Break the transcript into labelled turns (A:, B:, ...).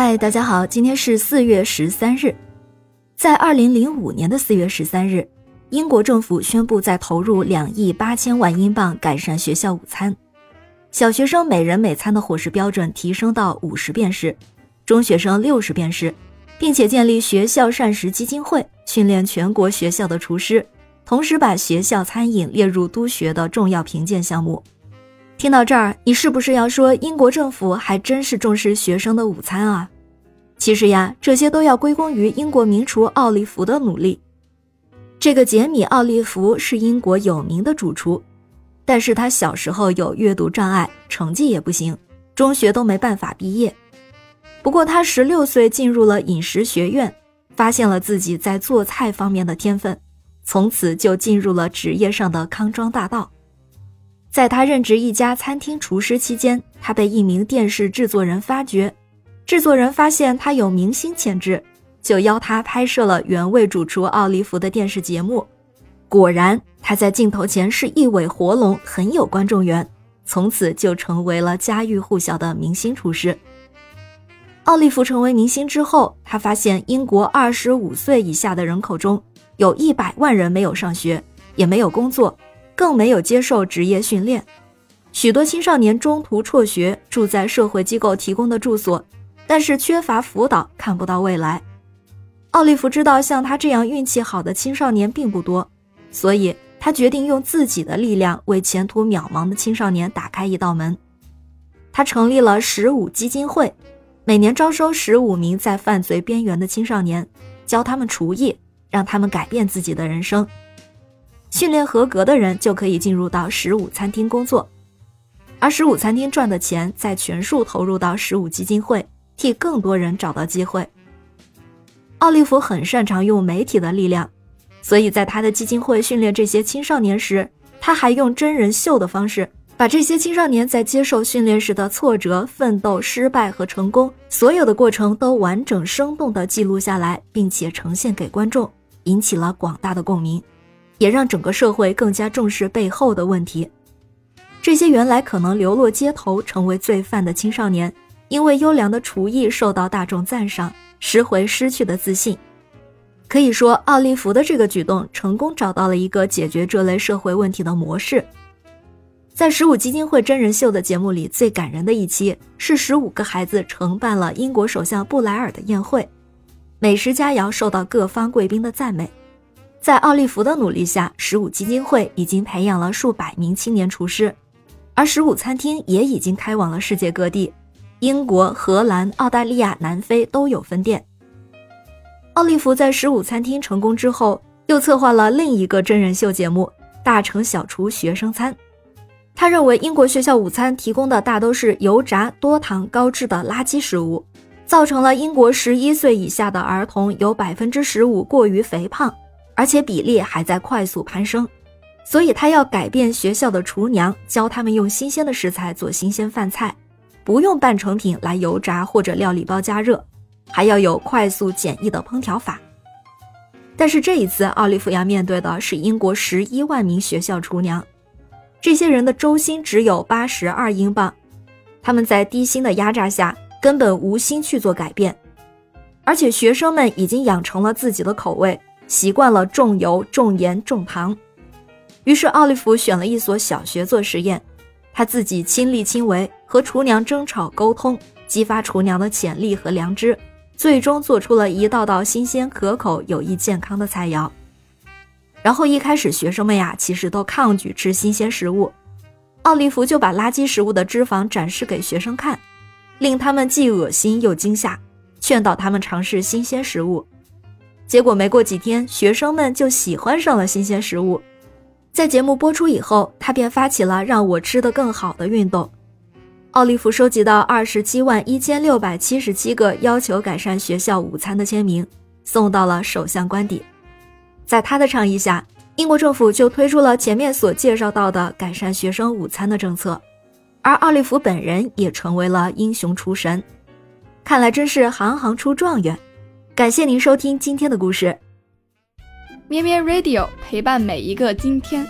A: 嗨，大家好，今天是四月十三日。在二零零五年的四月十三日，英国政府宣布再投入两亿八千万英镑改善学校午餐。小学生每人每餐的伙食标准提升到五十便士，中学生六十便士，并且建立学校膳食基金会，训练全国学校的厨师，同时把学校餐饮列入督学的重要评鉴项目。听到这儿，你是不是要说英国政府还真是重视学生的午餐啊？其实呀，这些都要归功于英国名厨奥利弗的努力。这个杰米·奥利弗是英国有名的主厨，但是他小时候有阅读障碍，成绩也不行，中学都没办法毕业。不过他十六岁进入了饮食学院，发现了自己在做菜方面的天分，从此就进入了职业上的康庄大道。在他任职一家餐厅厨师期间，他被一名电视制作人发掘。制作人发现他有明星潜质，就邀他拍摄了原味主厨奥利弗的电视节目。果然，他在镜头前是一尾活龙，很有观众缘，从此就成为了家喻户晓的明星厨师。奥利弗成为明星之后，他发现英国二十五岁以下的人口中，有一百万人没有上学，也没有工作。更没有接受职业训练，许多青少年中途辍学，住在社会机构提供的住所，但是缺乏辅导，看不到未来。奥利弗知道像他这样运气好的青少年并不多，所以他决定用自己的力量为前途渺茫的青少年打开一道门。他成立了十五基金会，每年招收十五名在犯罪边缘的青少年，教他们厨艺，让他们改变自己的人生。训练合格的人就可以进入到十五餐厅工作，而十五餐厅赚的钱再全数投入到十五基金会，替更多人找到机会。奥利弗很擅长用媒体的力量，所以在他的基金会训练这些青少年时，他还用真人秀的方式，把这些青少年在接受训练时的挫折、奋斗、失败和成功所有的过程都完整生动地记录下来，并且呈现给观众，引起了广大的共鸣。也让整个社会更加重视背后的问题。这些原来可能流落街头、成为罪犯的青少年，因为优良的厨艺受到大众赞赏，拾回失去的自信。可以说，奥利弗的这个举动成功找到了一个解决这类社会问题的模式。在十五基金会真人秀的节目里，最感人的一期是十五个孩子承办了英国首相布莱尔的宴会，美食佳肴受到各方贵宾的赞美。在奥利弗的努力下，十五基金会已经培养了数百名青年厨师，而十五餐厅也已经开往了世界各地，英国、荷兰、澳大利亚、南非都有分店。奥利弗在十五餐厅成功之后，又策划了另一个真人秀节目《大城小厨学生餐》。他认为英国学校午餐提供的大都是油炸、多糖、高脂的垃圾食物，造成了英国十一岁以下的儿童有百分之十五过于肥胖。而且比例还在快速攀升，所以他要改变学校的厨娘，教他们用新鲜的食材做新鲜饭菜，不用半成品来油炸或者料理包加热，还要有快速简易的烹调法。但是这一次，奥利弗要面对的是英国十一万名学校厨娘，这些人的周薪只有八十二英镑，他们在低薪的压榨下根本无心去做改变，而且学生们已经养成了自己的口味。习惯了重油、重盐、重糖，于是奥利弗选了一所小学做实验，他自己亲力亲为，和厨娘争吵沟通，激发厨娘的潜力和良知，最终做出了一道道新鲜、可口、有益健康的菜肴。然后一开始学生们呀，其实都抗拒吃新鲜食物，奥利弗就把垃圾食物的脂肪展示给学生看，令他们既恶心又惊吓，劝导他们尝试新鲜食物。结果没过几天，学生们就喜欢上了新鲜食物。在节目播出以后，他便发起了让我吃得更好的运动。奥利弗收集到二十七万一千六百七十七个要求改善学校午餐的签名，送到了首相官邸。在他的倡议下，英国政府就推出了前面所介绍到的改善学生午餐的政策，而奥利弗本人也成为了英雄厨神。看来真是行行出状元。感谢您收听今天的故事，
B: 咩咩 Radio 陪伴每一个今天。